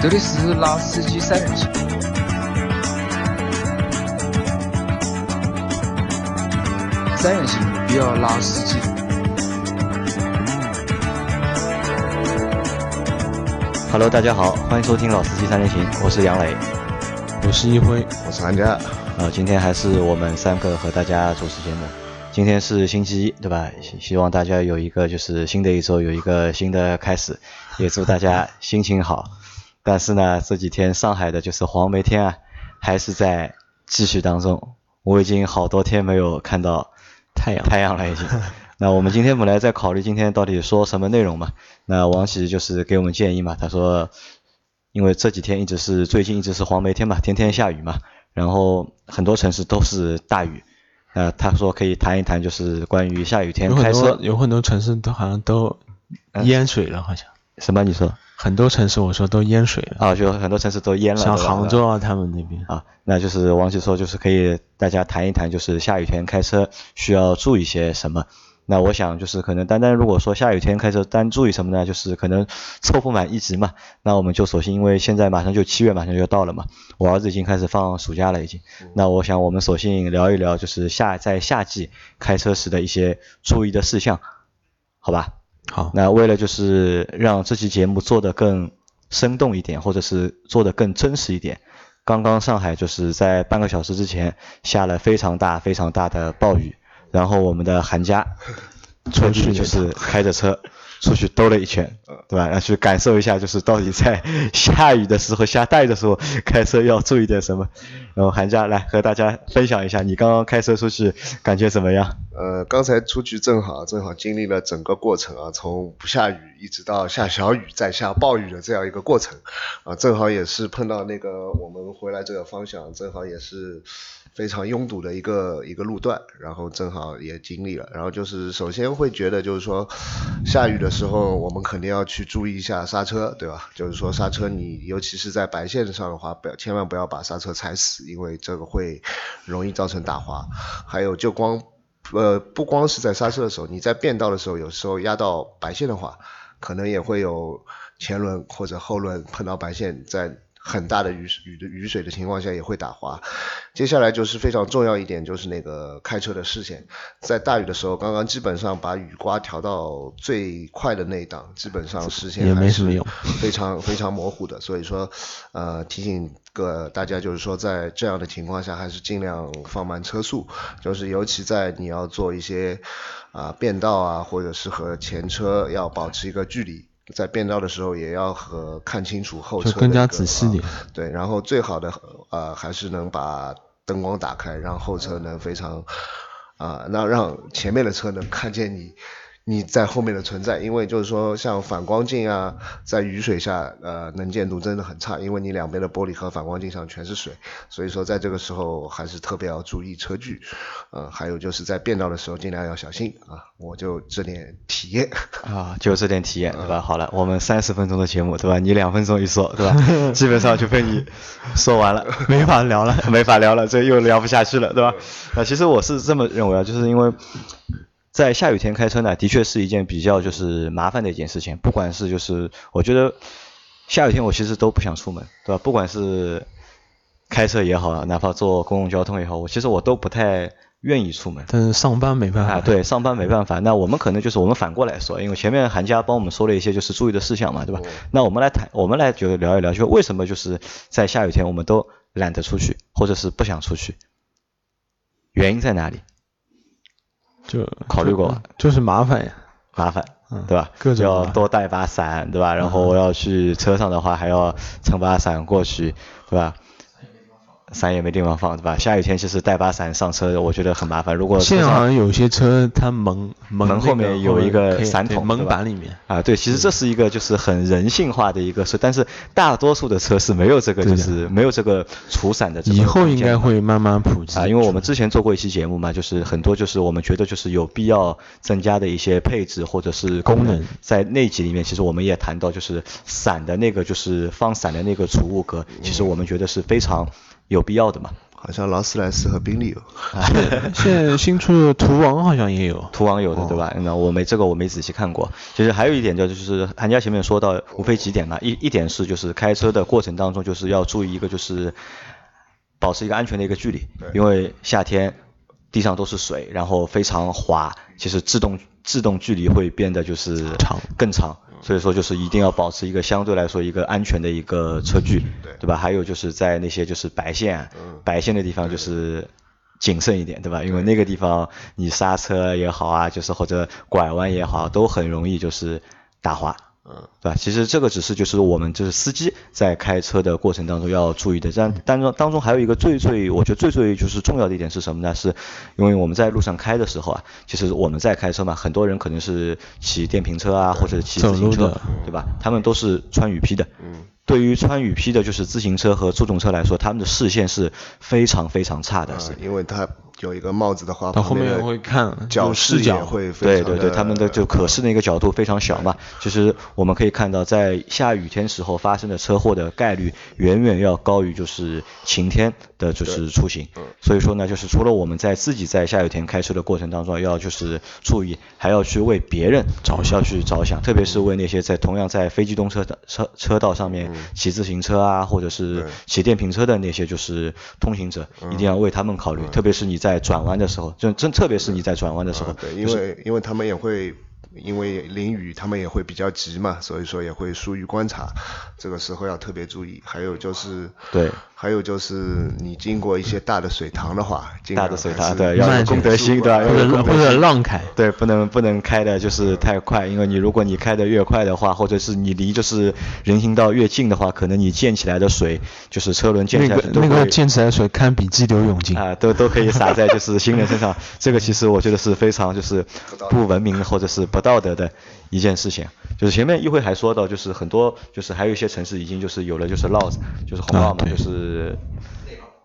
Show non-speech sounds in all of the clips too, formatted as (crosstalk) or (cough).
这里是老司机三人行，三人行必有老司机。Hello，大家好，欢迎收听《老司机三人行》，我是杨磊。我是一辉，我是韩佳。呃，今天还是我们三个和大家主持节目。今天是星期一，对吧？希希望大家有一个就是新的一周有一个新的开始，也祝大家心情好。但是呢，这几天上海的就是黄梅天啊，还是在继续当中。我已经好多天没有看到太阳太阳了，已经。(laughs) 那我们今天本来在考虑今天到底说什么内容嘛？那王琦就是给我们建议嘛，他说，因为这几天一直是最近一直是黄梅天嘛，天天下雨嘛，然后很多城市都是大雨。呃，他说可以谈一谈，就是关于下雨天有很开车多有很多城市都好像都淹水了，好像什么？你说很多城市我说都淹水了，啊？就很多城市都淹了，像杭州啊他们那边。啊，那就是王琦说，就是可以大家谈一谈，就是下雨天开车需要注意些什么。那我想就是可能单单如果说下雨天开车单注意什么呢？就是可能凑不满一级嘛。那我们就索性因为现在马上就七月马上就要到了嘛，我儿子已经开始放暑假了已经。那我想我们索性聊一聊就是夏在夏季开车时的一些注意的事项，好吧？好，那为了就是让这期节目做得更生动一点，或者是做得更真实一点，刚刚上海就是在半个小时之前下了非常大非常大的暴雨，然后我们的韩家出去就是开着车出去兜了一圈，对吧？要去感受一下，就是到底在下雨的时候、下大雨的时候开车要注意点什么。然后寒假来和大家分享一下，你刚刚开车出去感觉怎么样？呃，刚才出去正好正好经历了整个过程啊，从不下雨一直到下小雨再下暴雨的这样一个过程，啊，正好也是碰到那个我们回来这个方向，正好也是非常拥堵的一个 (laughs) 一个路段，然后正好也经历了，然后就是首先会觉得就是说下雨的时候我们肯定要要去注意一下刹车，对吧？就是说刹车你尤其是在白线上的话，不要千万不要把刹车踩死，因为这个会容易造成打滑，还有就光。呃，不光是在刹车的时候，你在变道的时候，有时候压到白线的话，可能也会有前轮或者后轮碰到白线，在很大的雨雨的雨水的情况下也会打滑。接下来就是非常重要一点，就是那个开车的视线，在大雨的时候，刚刚基本上把雨刮调到最快的那一档，基本上视线也没什么用非常非常模糊的。所以说，呃，提醒个大家就是说，在这样的情况下，还是尽量放慢车速，就是尤其在你要做一些啊、变道啊，或者是和前车要保持一个距离。在变道的时候，也要和看清楚后车更加仔细点啊对，然后最好的呃还是能把灯光打开，让后车能非常啊、那让前面的车能看见你你在后面的存在，因为就是说像反光镜啊，在雨水下呃能见度真的很差，因为你两边的玻璃和反光镜上全是水，所以说在这个时候还是特别要注意车距，呃，还有就是在变道的时候尽量要小心啊，我就这点体验。(laughs) 啊，就这点体验，对吧？好了，我们三十分钟的节目，对吧？你两分钟一说，对吧？基本上就被你说完了，(laughs) 没法聊了，没法聊了，这又聊不下去了，对吧？啊，其实我是这么认为啊，就是因为在下雨天开车呢，的确是一件比较就是麻烦的一件事情。不管是就是我觉得下雨天我其实都不想出门，对吧？不管是开车也好，哪怕坐公共交通也好，我其实我都不太愿意出门。但是上班没办法，啊，对，上班没办法。那我们可能就是我们反过来说，因为前面韩佳帮我们说了一些就是注意的事项嘛，对吧？那我们来谈，我们来就聊一聊，就为什么就是在下雨天我们都懒得出去，或者是不想出去，原因在哪里？就考虑过就就是麻烦呀。麻烦，嗯对吧？要多带把伞，对吧？然后我要去车上的话，还要撑把伞过去，对吧？伞也没地方放，对吧？下雨天其实带把伞上车，我觉得很麻烦。如果现车上在好像有些车它门门那个门后面有一个伞筒门板里面，啊，对，其实这是一个就是很人性化的一个事，但是大多数的车是没有这个，就是没有这个除伞的这种以后应该会慢慢普及啊，因为我们之前做过一期节目嘛，就是很多就是我们觉得就是有必要增加的一些配置或者是功能功能，在那集里面其实我们也谈到，就是伞的那个就是放伞的那个储物格，其实我们觉得是非常有必要的嘛。好像劳斯莱斯和宾利有。(laughs) 现在新出的途王好像也有。途王有的对吧？那我没这个我没仔细看过。其实还有一点就就是韩家前面说到，无非几点嘛，一一点是就是开车的过程当中就是要注意一个就是保持一个安全的一个距离，因为夏天地上都是水，然后非常滑，其实制动制动距离会变得就是长更长。所以说就是一定要保持一个相对来说一个安全的一个车距，对吧？还有就是在那些就是白线、白线的地方就是谨慎一点，对吧？因为那个地方你刹车也好啊，就是或者拐弯也好，都很容易就是打滑。嗯，对吧？其实这个只是就是我们就是司机在开车的过程当中要注意的。但当中当中还有一个最最我觉得最最就是重要的一点是什么呢？是因为我们在路上开的时候啊，其实我们在开车嘛，很多人可能是骑电瓶车啊或者骑自行车，对吧？他们都是穿雨披的。嗯。对于穿雨披的就是自行车和助动车来说，他们的视线是非常非常差的。是因为他。有一个帽子的话，到后面会看角视角会对对对，他们的就可视那个角度非常小嘛。就是我们可以看到，在下雨天时候发生的车祸的概率远远要高于就是晴天的就是出行。所以说呢，就是除了我们在自己在下雨天开车的过程当中要就是注意，还要去为别人着想去着想，特别是为那些在同样在非机动车的车车道上面骑自行车啊，或者是骑电瓶车的那些就是通行者，一定要为他们考虑，特别是你在。在转弯的时候，就真特别是你在转弯的时候，对，因为因为他们也会。因为淋雨，他们也会比较急嘛，所以说也会疏于观察，这个时候要特别注意。还有就是，对，还有就是你经过一些大的水塘的话，大的水塘对，要有公德心对吧？或者让开，对，不能不能开的就是太快，因为你如果你开的越快的话，或者是你离就是人行道越近的话，可能你溅起来的水就是车轮溅起来那个那个溅起来的水堪比激流勇进啊，都都可以洒在就是行人身上。(laughs) 这个其实我觉得是非常就是不文明或者是不。道德的一件事情，就是前面一会还说到，就是很多，就是还有一些城市已经就是有了就是绕子，就是红帽嘛，就是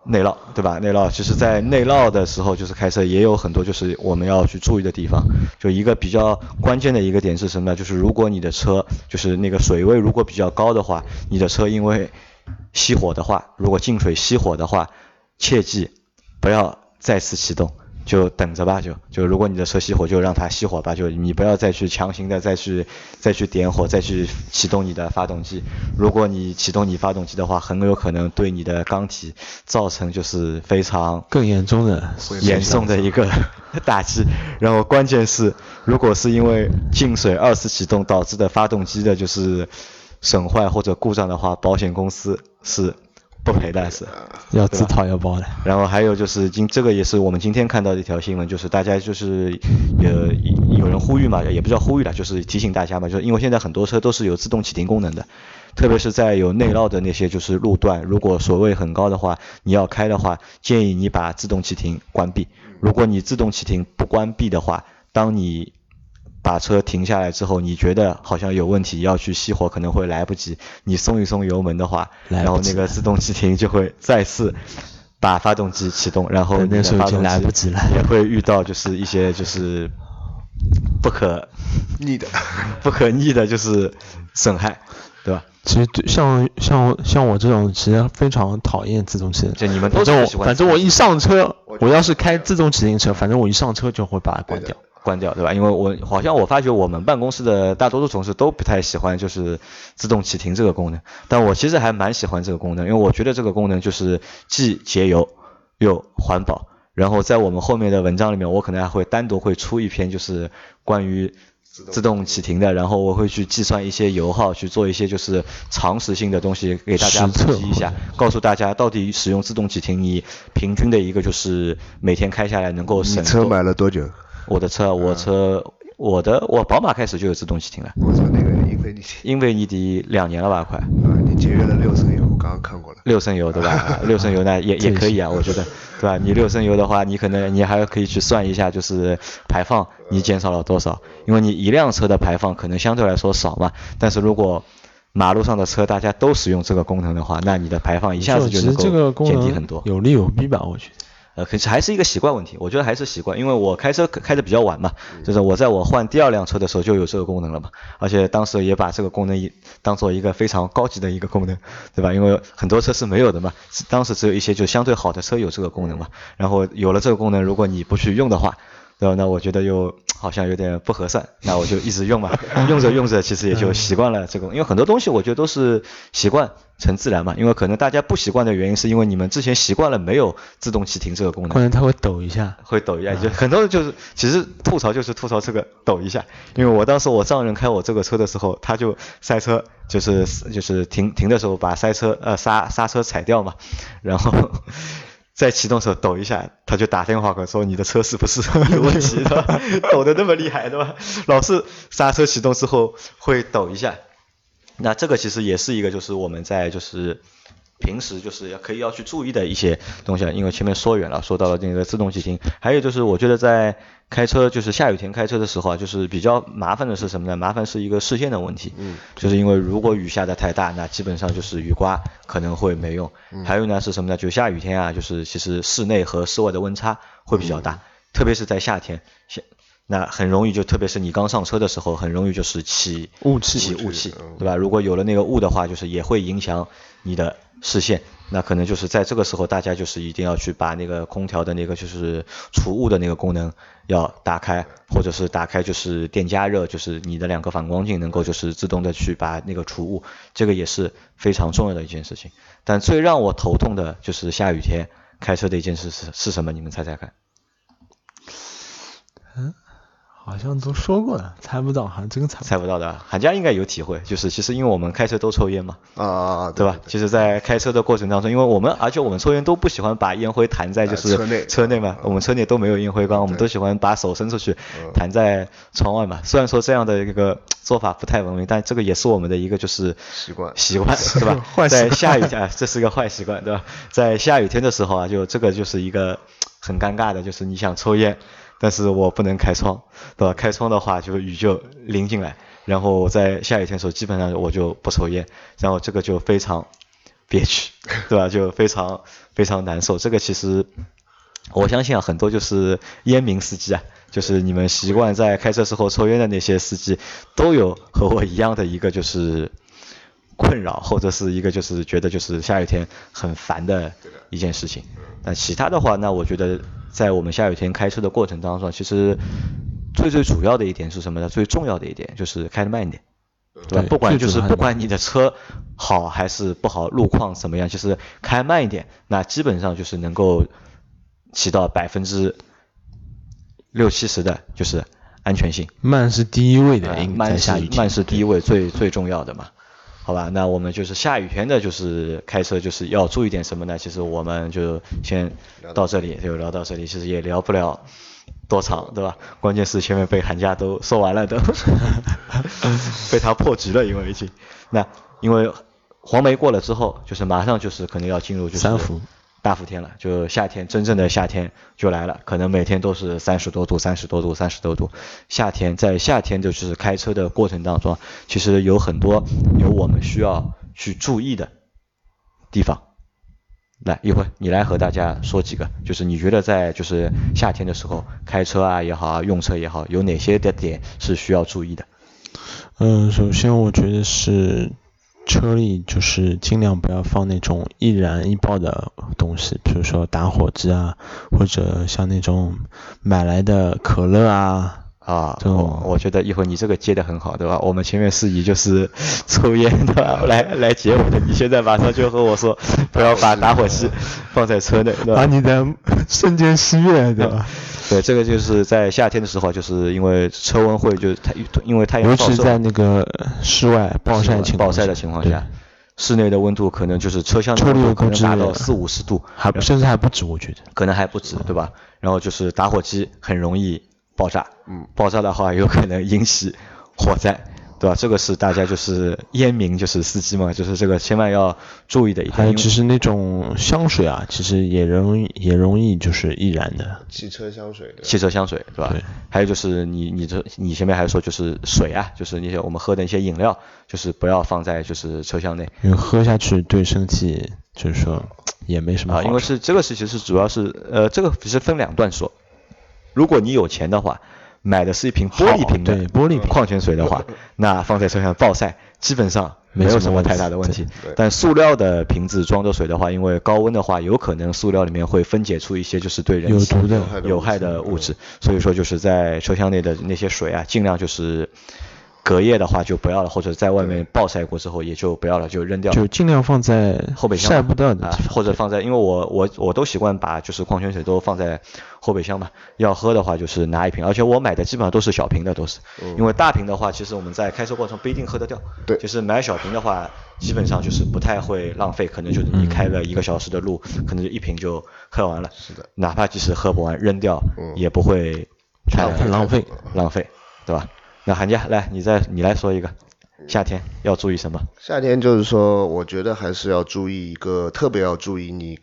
内涝，对吧？内涝，其实，在内涝的时候，就是开车也有很多就是我们要去注意的地方。就一个比较关键的一个点是什么呢？就是如果你的车就是那个水位如果比较高的话，你的车因为熄火的话，如果进水熄火的话，切记不要再次启动。就等着吧，就就如果你的车熄火，就让它熄火吧，就你不要再去强行的再去再去点火，再去启动你的发动机。如果你启动你发动机的话，很有可能对你的缸体造成就是非常更严重的严重的一个打击。然后关键是，如果是因为进水二次启动导致的发动机的就是损坏或者故障的话，保险公司是。不赔的是，要自掏腰包的。然后还有就是今这个也是我们今天看到的一条新闻，就是大家就是有有人呼吁嘛，也不叫呼吁了，就是提醒大家嘛，就是因为现在很多车都是有自动启停功能的，特别是在有内涝的那些就是路段，如果所谓很高的话，你要开的话，建议你把自动启停关闭。如果你自动启停不关闭的话，当你把车停下来之后，你觉得好像有问题，要去熄火可能会来不及。你松一松油门的话，然后那个自动启停就会再次把发动机启动，然后那时候已经来不及了，也会遇到就是一些就是不可逆的、(laughs) 不可逆的，就是损害，对吧？其实像像像我这种其实非常讨厌自动启停，就你们反正我反正我一上车，我要是开自动启停车，反正我一上车就会把它关掉。关掉，对吧？因为我好像我发觉我们办公室的大多数同事都不太喜欢就是自动启停这个功能，但我其实还蛮喜欢这个功能，因为我觉得这个功能就是既节油又环保。然后在我们后面的文章里面，我可能还会单独会出一篇就是关于自动启停的，然后我会去计算一些油耗，去做一些就是常识性的东西给大家普及一下，告诉大家到底使用自动启停你平均的一个就是每天开下来能够省。你车买了多久？我的车，我车，我的，我宝马开始就有自动启停了。我说那个英菲尼迪。英菲尼迪两年了吧，快。啊，你节约了六升油，我刚刚看过了。六升油对吧？(laughs) 六升油呢也也可以啊，我觉得，对吧？你六升油的话，你可能你还可以去算一下，就是排放你减少了多少，因为你一辆车的排放可能相对来说少嘛，但是如果马路上的车大家都使用这个功能的话，那你的排放一下子就能够减低很多。有利有弊吧，我觉得。呃，可是还是一个习惯问题，我觉得还是习惯，因为我开车开的比较晚嘛，就是我在我换第二辆车的时候就有这个功能了嘛，而且当时也把这个功能当做一个非常高级的一个功能，对吧？因为很多车是没有的嘛，当时只有一些就相对好的车有这个功能嘛，然后有了这个功能，如果你不去用的话，对吧？那我觉得又好像有点不合算，那我就一直用嘛，用着用着其实也就习惯了这个，因为很多东西我觉得都是习惯成自然嘛，因为可能大家不习惯的原因是因为你们之前习惯了没有自动启停这个功能，可能它会抖一下，会抖一下，就很多人就是其实吐槽就是吐槽这个抖一下，因为我当时我丈人开我这个车的时候，他就塞车，就是就是停停的时候把塞车呃刹刹车踩掉嘛，然后。在启动时候抖一下，他就打电话过说你的车是不是 (laughs) 有问题，对吧？抖得那么厉害，对吧？老是刹车启动之后会抖一下，那这个其实也是一个就是我们在就是平时就是要可以要去注意的一些东西，因为前面说远了，说到了那个自动启停，还有就是我觉得在。开车就是下雨天开车的时候啊，就是比较麻烦的是什么呢？麻烦是一个视线的问题。嗯。就是因为如果雨下的太大，那基本上就是雨刮可能会没用。嗯。还有呢是什么呢？就下雨天啊，就是其实室内和室外的温差会比较大，特别是在夏天，那很容易就特别是你刚上车的时候，很容易就是起雾气，起雾气，对吧？如果有了那个雾的话，就是也会影响你的视线。那可能就是在这个时候，大家就是一定要去把那个空调的那个就是除雾的那个功能要打开，或者是打开就是电加热，就是你的两个反光镜能够就是自动的去把那个除雾，这个也是非常重要的一件事情。但最让我头痛的就是下雨天开车的一件事是是什么？你们猜猜看？嗯？好像都说过了，猜不到，好像真猜猜不到的。韩家应该有体会，就是其实因为我们开车都抽烟嘛，啊，对吧？其实，在开车的过程当中，因为我们而且我们抽烟都不喜欢把烟灰弹在就是车内车内嘛，我们车内都没有烟灰缸，我们都喜欢把手伸出去弹在窗外嘛。虽然说这样的一个做法不太文明，但这个也是我们的一个就是习惯习惯，(laughs) 对吧？在下雨天，这是个坏习惯，对吧？在下雨天的时候啊，就这个就是一个很尴尬的，就是你想抽烟。但是我不能开窗，对吧？开窗的话，就雨就淋进来。然后在下雨天的时候，基本上我就不抽烟，然后这个就非常憋屈，(laughs) 对吧？就非常非常难受。这个其实我相信啊，很多就是烟民司机啊，就是你们习惯在开车时候抽烟的那些司机，都有和我一样的一个就是困扰，或者是一个就是觉得就是下雨天很烦的一件事情。那其他的话，那我觉得。在我们下雨天开车的过程当中，其实最最主要的一点是什么呢？最重要的一点就是开的慢一点，对吧？不管就是不管你的车好还是不好，路况怎么样，就是开慢一点，那基本上就是能够起到百分之六七十的，就是安全性。慢是第一位的，慢下雨慢是第一位，最最重要的嘛。好吧，那我们就是下雨天的，就是开车就是要注意点什么呢？其实我们就先到这里，就聊到这里。其实也聊不了多长，对吧？关键是前面被寒假都说完了，(laughs) 都被他破局了，因为已经。那因为黄梅过了之后，就是马上就是可能要进入就是三伏。大伏天了，就夏天，真正的夏天就来了，可能每天都是三十多度、三十多度、三十多度。夏天在夏天就是开车的过程当中，其实有很多有我们需要去注意的地方。来，一会你来和大家说几个，就是你觉得在就是夏天的时候开车啊也好啊，用车也好，有哪些的点是需要注意的？嗯，首先我觉得是。车里就是尽量不要放那种易燃易爆的东西，比如说打火机啊，或者像那种买来的可乐啊啊这种。我觉得一会儿你这个接的很好，对吧？我们前面是以就是 (laughs) 抽烟对吧？来来接我的，你现在马上就和我说不要把打火机放在车内，把你的瞬间熄灭，对吧？(laughs) 对，这个就是在夏天的时候，就是因为车温会就是太因为太阳，尤其在那个室外暴晒情暴晒的情况下，室内的温度可能就是车厢的温度可能达到四五十度，还甚至还不止，我觉得。可能还不止，对吧？然后就是打火机很容易爆炸，嗯，爆炸的话有可能引起火灾。对吧？这个是大家就是烟民，就是司机嘛，就是这个千万要注意的一点。还有就是那种香水啊，其实也容易也容易就是易燃的。汽车香水。汽车香水，对吧？对。还有就是你你这你前面还说就是水啊，就是那些我们喝的一些饮料，就是不要放在就是车厢内，因为喝下去对身体就是说也没什么好啊，因为是这个是其实主要是呃，这个其实分两段说。如果你有钱的话，买的是一瓶玻璃瓶的对玻璃瓶。矿泉水的话，(laughs) 那放在车上暴晒，基本上没有什么太大的问题。对。但塑料的瓶子装的水的话，因为高温的话，有可能塑料里面会分解出一些就是对人体有毒的。有害的物质，所以说就是在车厢内的那些水啊，尽量就是隔夜的话就不要了，或者在外面暴晒过之后也就不要了，就扔掉。就尽量放在后备箱晒不到的或者放在，因为我我我都习惯把就是矿泉水都放在后备箱嘛，要喝的话就是拿一瓶，而且我买的基本上都是小瓶的，都是，因为大瓶的话，其实我们在开车过程不一定喝得掉，对。就是买小瓶的话，基本上就是不太会浪费，可能就是你开了一个小时的路，可能就一瓶就喝完了，是的，哪怕即使喝不完扔掉，嗯也不会太太浪费。浪费，对吧？那韩家来，你再你来说一个，夏天要注意什么？夏天就是说，我觉得还是要注意一个，特别要注意你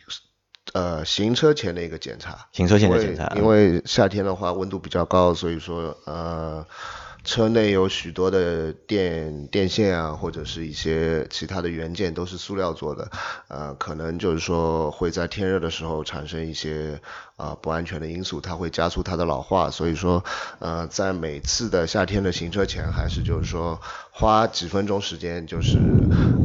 呃行车前的一个检查。行车前的检查因为夏天的话温度比较高，所以说呃车内有许多的电电线啊，或者是一些其他的元件都是塑料做的，呃可能就是说会在天热的时候产生一些啊、不安全的因素，它会加速它的老化，所以说呃在每次的夏天的行车前，还是就是说花几分钟时间，就是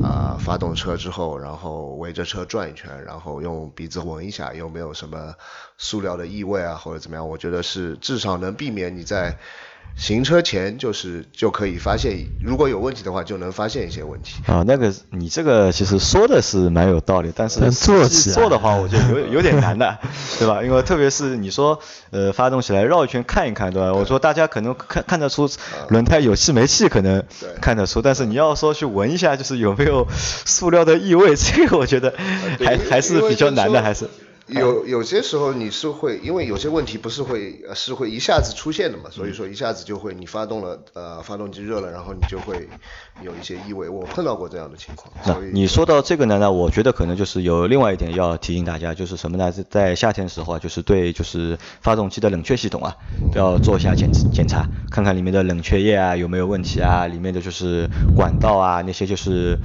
啊、发动车之后，然后围着车转一圈，然后用鼻子闻一下有没有什么塑料的异味啊，或者怎么样，我觉得是至少能避免你在行车前就是就可以发现，如果有问题的话，就能发现一些问题。啊，那个你这个其实说的是蛮有道理，但是但做起来做的话，我觉得有有点难的，(laughs) 对吧？因为特别是你说呃发动起来绕一圈看一看，对吧？我说大家可能看看得出轮胎有气没气，可能看得出，但是你要说去闻一下，就是有没有塑料的异味，这个我觉得还还是比较难的，还是。有有些时候你是会，因为有些问题不是会呃是会一下子出现的嘛，所以说一下子就会你发动了呃发动机热了，然后你就会有一些异味，我碰到过这样的情况。那你说到这个呢，那我觉得可能就是有另外一点要提醒大家，就是什么呢？在在夏天的时候啊，就是对就是发动机的冷却系统啊，要做一下检检查，看看里面的冷却液啊有没有问题啊，里面的就是管道啊那些就是。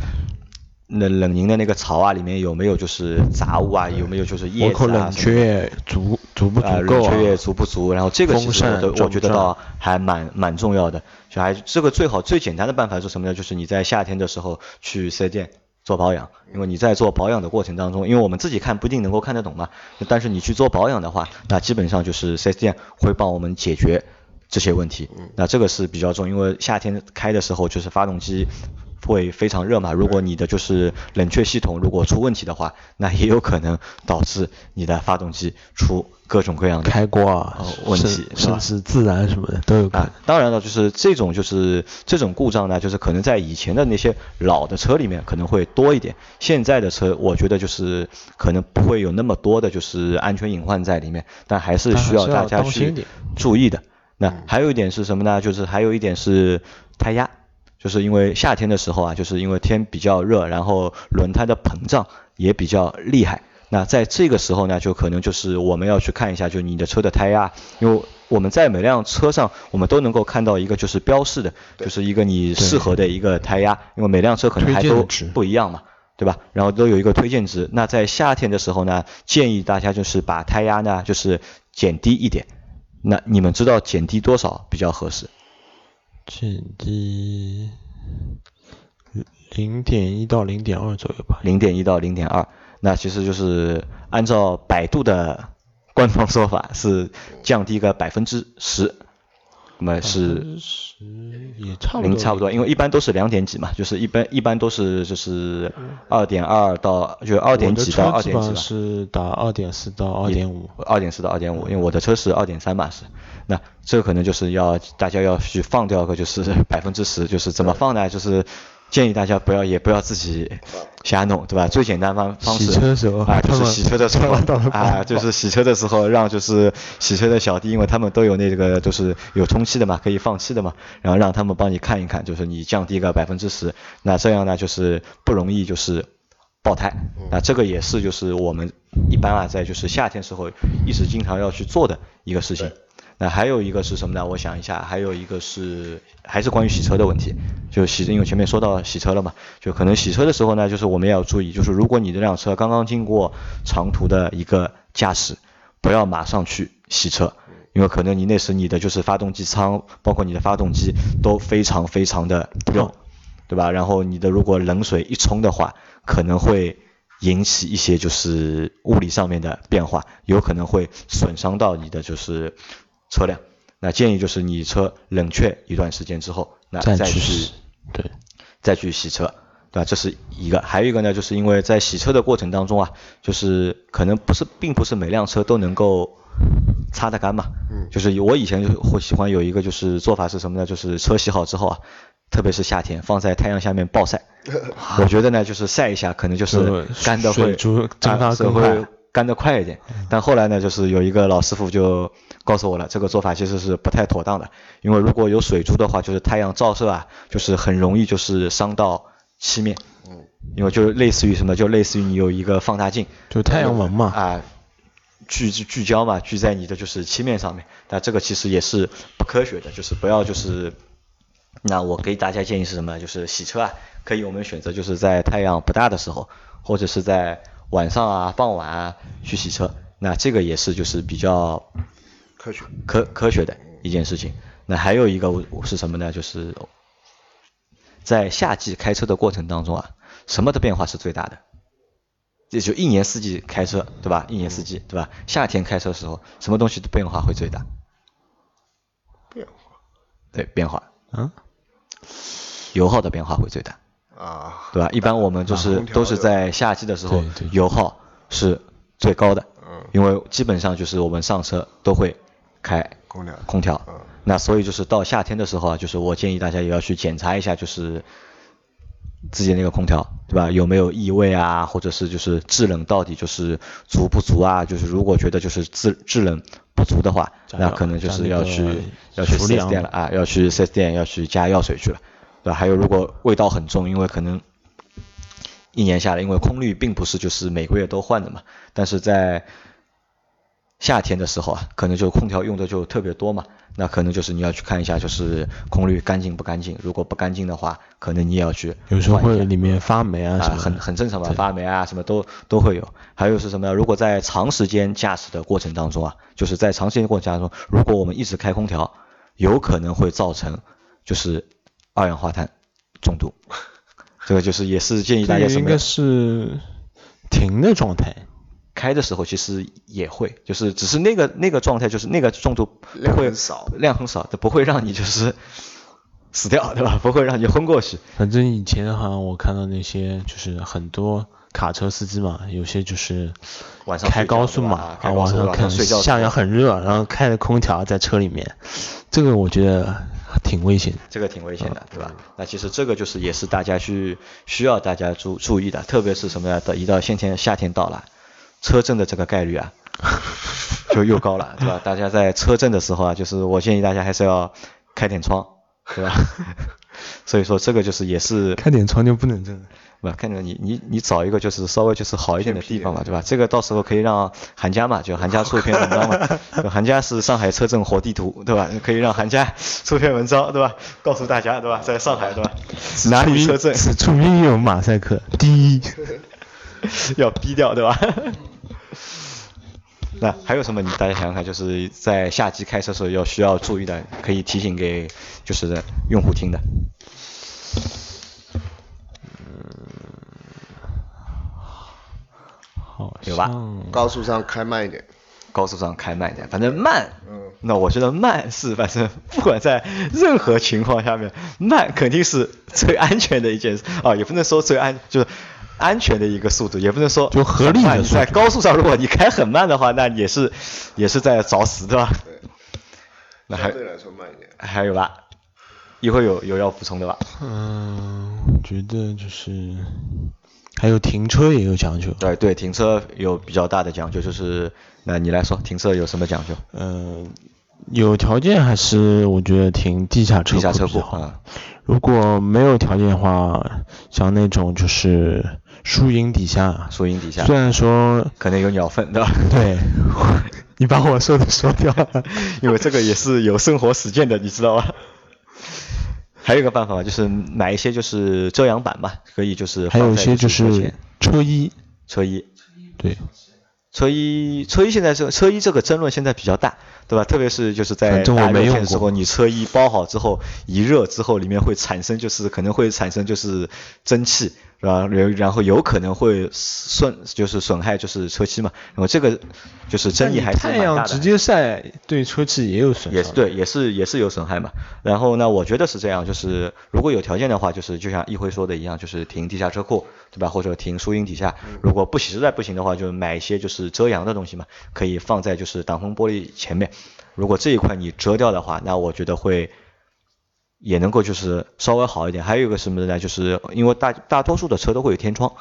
冷冷凝的那个槽啊，里面有没有就是杂物啊？有没有就是叶子啊？冷却足足不足啊，够冷却液足不足？然后这个其风实我觉得倒还蛮蛮重要的，就还这个最好最简单的办法是什么呢？就是你在夏天的时候去四 S 店做保养，因为你在做保养的过程当中，因为我们自己看不一定能够看得懂嘛，但是你去做保养的话，那基本上就是四 S 店会帮我们解决这些问题。那这个是比较重，因为夏天开的时候就是发动机。会非常热嘛，如果你的就是冷却系统如果出问题的话，那也有可能导致你的发动机出各种各样的开挂哦问题甚至自燃什么的都有可能啊。，当然了，就是这种就是这种故障呢，就是可能在以前的那些老的车里面可能会多一点，现在的车我觉得就是可能不会有那么多的就是安全隐患在里面，但还是需要大家去注意的。那还有一点是什么呢？就是还有一点是胎压。就是因为夏天的时候啊，就是因为天比较热，然后轮胎的膨胀也比较厉害。那在这个时候呢，就可能就是我们要去看一下，就你的车的胎压，因为我们在每辆车上，我们都能够看到一个就是标示的，就是一个你适合的一个胎压，因为每辆车可能还都不一样嘛，对吧？然后都有一个推荐值。那在夏天的时候呢，建议大家就是把胎压呢就是减低一点。那你们知道减低多少比较合适？减低零点一到零点二左右吧。零点一到零点二，那其实就是按照百度的官方说法是降低个百分之十，那么是十也差不多，差不多，因为一般都是两点几嘛，就是一般一般都是就是二点二到就二点几到二点几吧。是打二点四到二点五。二点四到二点五，因为我的车是二点三嘛是，那这个可能就是要大家要去放掉个就是百分之十，就是怎么放呢？就是建议大家不要也不要自己瞎弄，对吧？最简单方方式洗车的时候啊，就是洗车的时候 (laughs) 啊，就是洗车的时候让就是洗车的小弟，因为他们都有那个就是有充气的嘛，可以放气的嘛，然后让他们帮你看一看，就是你降低个百分之十，那这样呢就是不容易就是爆胎。那这个也是就是我们一般啊在就是夏天时候一直经常要去做的一个事情。那还有一个是什么呢？我想一下，还有一个是还是关于洗车的问题，就洗，因为前面说到洗车了嘛，就可能洗车的时候呢，就是我们要注意，就是如果你这辆车刚刚经过长途的一个驾驶，不要马上去洗车，因为可能你那时你的就是发动机舱，包括你的发动机都非常非常的热，对吧？然后你的如果冷水一冲的话，可能会引起一些就是物理上面的变化，有可能会损伤到你的就是车辆。那建议就是你车冷却一段时间之后，那再再去去洗对，再去洗车，对吧？这是一个，还有一个呢，就是因为在洗车的过程当中啊，就是可能不是，并不是每辆车都能够擦得干嘛。嗯就是我以前就会喜欢有一个就是做法是什么呢？就是车洗好之后啊，特别是夏天放在太阳下面暴晒。(laughs) 我觉得呢，就是晒一下，可能就是干的会蒸发更快干得快一点。但后来呢，就是有一个老师傅就告诉我了，这个做法其实是不太妥当的，因为如果有水珠的话，就是太阳照射啊，就是很容易就是伤到漆面。嗯，因为就类似于什么，就类似于你有一个放大镜就太阳纹嘛，啊，聚聚焦嘛，聚在你的就是漆面上面，那这个其实也是不科学的，就是不要就是。那我给大家建议是什么呢？就是洗车啊，可以我们选择就是在太阳不大的时候，或者是在晚上啊、傍晚啊去洗车。那这个也是就是比较科学。科科学的一件事情。那还有一个是什么呢？就是在夏季开车的过程当中啊，什么的变化是最大的？也就一年四季开车，对吧？一年四季，对吧？夏天开车的时候，什么东西的变化会最大？变化对，变化，嗯，油耗的变化会最大，啊，对吧？一般我们就是都是在夏季的时候油耗是最高的，嗯因为基本上就是我们上车都会开空调空调嗯，那所以就是到夏天的时候啊，就是我建议大家也要去检查一下，就是自己那个空调，对吧？有没有异味啊，或者是就是制冷到底就是足不足啊？就是如果觉得就是制制冷不足的话，那可能就是要去要去四 S 店了啊，要去四 S 店要去加药水去了，对吧？还有如果味道很重，因为可能一年下来，因为空滤并不是就是每个月都换的嘛，但是在夏天的时候啊，可能就空调用的就特别多嘛，那可能就是你要去看一下，就是空滤干净不干净。如果不干净的话，可能你也要去有时候会里面发霉啊啊，很很正常嘛，发霉啊什么都都会有。还有是什么呢？如果在长时间驾驶的过程当中啊，就是在长时间过程当中，如果我们一直开空调，有可能会造成就是二氧化碳中毒。(laughs) 这个就是也是建议大家什么呢这个应该是停的状态，开的时候其实也会，就是只是那个那个状态，就是那个中毒量会很少量很少，它不会让你就是 (laughs) 死掉，对吧？不会让你昏过去。反正以前好像我看到那些就是很多卡车司机嘛，有些就是开晚上开高速嘛对吧，开啊晚晚上看上睡觉下阳很热，然后开着空调在车里面，这个我觉得挺危险。这个挺危险的，对吧？那其实这个就是也是大家去需要大家注注意的，特别是什么呀？到一到夏天夏天到了，车震的这个概率啊，(laughs) 就又高了，对吧？大家在车震的时候啊，就是我建议大家还是要开点窗，对吧？(laughs) 所以说这个就是也是开点窗就不能震。不，看着你你你找一个就是稍微就是好一点的地方嘛，对吧？这个到时候可以让韩家嘛，就韩家出一篇文章嘛，就韩家是上海车震活地图，对吧？可以让韩家 (laughs) 出篇文章，对吧？告诉大家，对吧？在上海，对吧？哪里车震此处应有马赛克。第一，要逼掉，对吧？(laughs) 那还有什么？你大家想想看，就是在夏季开车时候要需要注意的，可以提醒给就是用户听的。好有吧像高速上开慢一点，高速上开慢一点，反正慢。嗯那我觉得慢是反正不管在任何情况下面，(laughs) 慢肯定是最安全的一件事啊，也不能说最安，就是安全的一个速度，也不能说就合理的速度在高速上，如果你开很慢的话，那也是也是在找死，对吧？对，那还相对来说慢一点。还有吧？一会有有要补充的吧？嗯，我觉得就是还有停车也有讲究。对对，停车有比较大的讲究，就是那你来说，停车有什么讲究？嗯，有条件还是我觉得停地下车地下车库。啊，如果没有条件的话，像那种就是树荫底下，树荫底下虽然说可能有鸟粪，(laughs) 对吧？对你把我说的说掉了，(laughs) 因为这个也是有生活实践的，你知道吧？还有一个办法就是买一些就是遮阳板嘛，可以就是还有一些就是车衣，车衣，对，车衣车衣现在这车衣这个争论现在比较大，对吧？特别是就是在大热天的时候，你车衣包好之后，一热之后，里面会产生就是可能会产生就是蒸汽，是吧？然然后有可能会损就是损害就是车漆嘛，然后这个就是争议还是太。阳直接晒对车漆也有损伤。也是对，也是也是有损害嘛。然后呢，我觉得是这样，就是如果有条件的话，就是就像一辉说的一样，就是停地下车库，对吧？或者停树荫底下。如果不实在不行的话，就买一些就是遮阳的东西嘛，可以放在就是挡风玻璃前面。如果这一块你遮掉的话，那我觉得会也能够就是稍微好一点。还有一个什么呢？就是因为大大多数的车都会有天窗，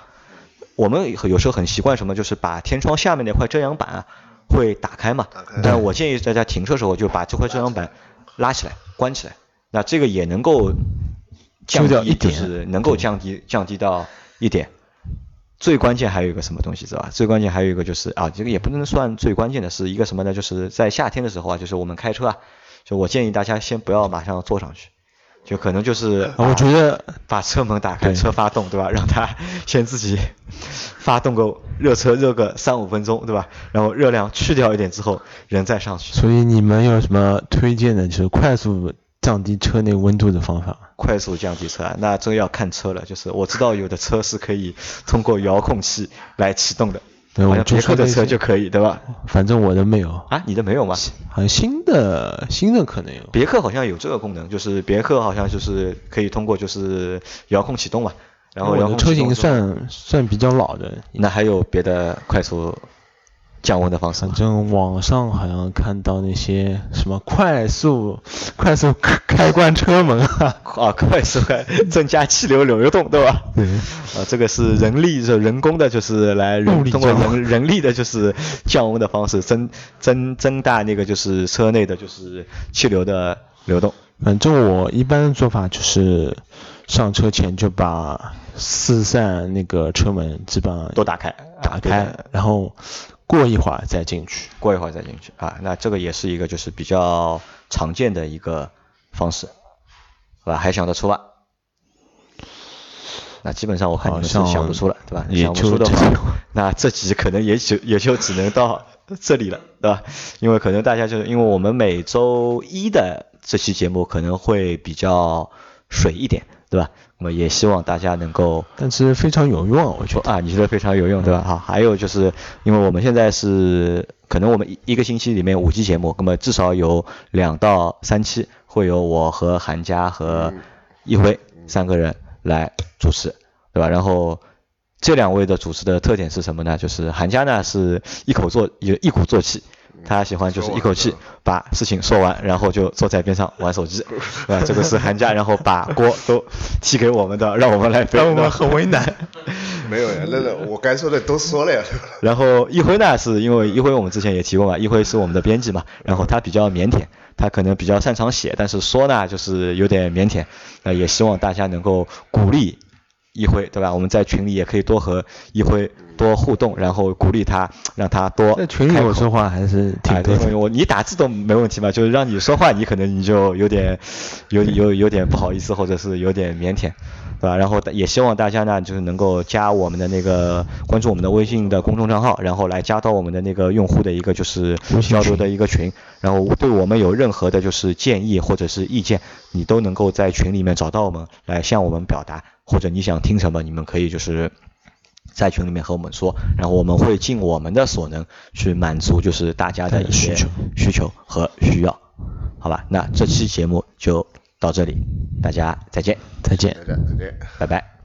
我们有时候很习惯什么，就是把天窗下面那块遮阳板啊会打开嘛。但我建议大家停车时候就把这块遮阳板拉起来、关起来，那这个也能够降低，就是能够降低降低到一点。最关键还有一个什么东西知道吧？最关键还有一个就是啊，这个也不能算最关键的，是一个什么呢？就是在夏天的时候啊，就是我们开车啊，就我建议大家先不要马上坐上去，就可能就是啊我觉得把车门打开，车发动，对吧？让它先自己发动个热车热个三五分钟，对吧？然后热量去掉一点之后，人再上去。所以你们有什么推荐的，就是快速降低车内温度的方法？快速降低车啊，那这要看车了。就是我知道有的车是可以通过遥控器来启动的，我就别克的车就可以，对吧？反正我的没有，啊，你的没有吗？好像新的新的可能有。别克好像有这个功能，就是别克好像就是可以通过就是遥控启动嘛，然后遥我的车型算算比较老的，那还有别的快速降温的方式反？正网上好像看到那些什么快速 (laughs) 快速开开关车门啊，(laughs) 啊，快速开增加气流流动，对吧？对，啊，这个是人力是人工的，就是来人通过人人力的，就是降温的方式增增增大那个就是车内的就是气流的流动。反正我一般的做法就是上车前就把四扇那个车门基本上都打开打开，然后过一会儿再进去。过一会儿再进去啊，那这个也是一个就是比较常见的一个方式，是吧？还想得出吧？那基本上我看你们是想不出了，对吧？也想不出的话 (laughs) 那这集可能也就也就只能到这里了，对吧？因为可能大家就是因为我们每周一的这期节目可能会比较水一点，对吧？那么也希望大家能够但是非常有用，我觉得。啊，你觉得非常有用，对吧？好，还有就是因为我们现在是可能我们一一个星期里面五期节目，那么至少有两到三期会有我和韩佳和一辉三个人来主持，对吧？然后这两位的主持的特点是什么呢？就是韩佳呢是一口做有一鼓作气。他喜欢就是一口气把事情说完，然后就坐在边上玩手机，(laughs) 对吧？这个是寒假，然后把锅都踢给我们的，让我们来背，让我们很为难。(laughs) 没有呀，那个我该说的都说了呀。然后一辉呢，是因为一辉我们之前也提过嘛，一辉是我们的编辑嘛，然后他比较腼腆，他可能比较擅长写，但是说呢就是有点腼腆，那也希望大家能够鼓励一辉，对吧？我们在群里也可以多和一辉多互动，然后鼓励他，让他多在群里我说话还是挺多的。我你打字都没问题嘛，就是让你说话，你可能你就有点有有有点不好意思，或者是有点腼腆，对吧？然后也希望大家呢，就是能够加我们的那个关注我们的微信的公众账号，然后来加到我们的那个用户的一个就是交流的一个群，然后对我们有任何的就是建议或者是意见，你都能够在群里面找到我们，来向我们表达，或者你想听什么，你们可以就是。在群里面和我们说，然后我们会尽我们的所能去满足就是大家的一些需求需求和需要，好吧？那这期节目就到这里，大家，再见。再见，再见。拜拜。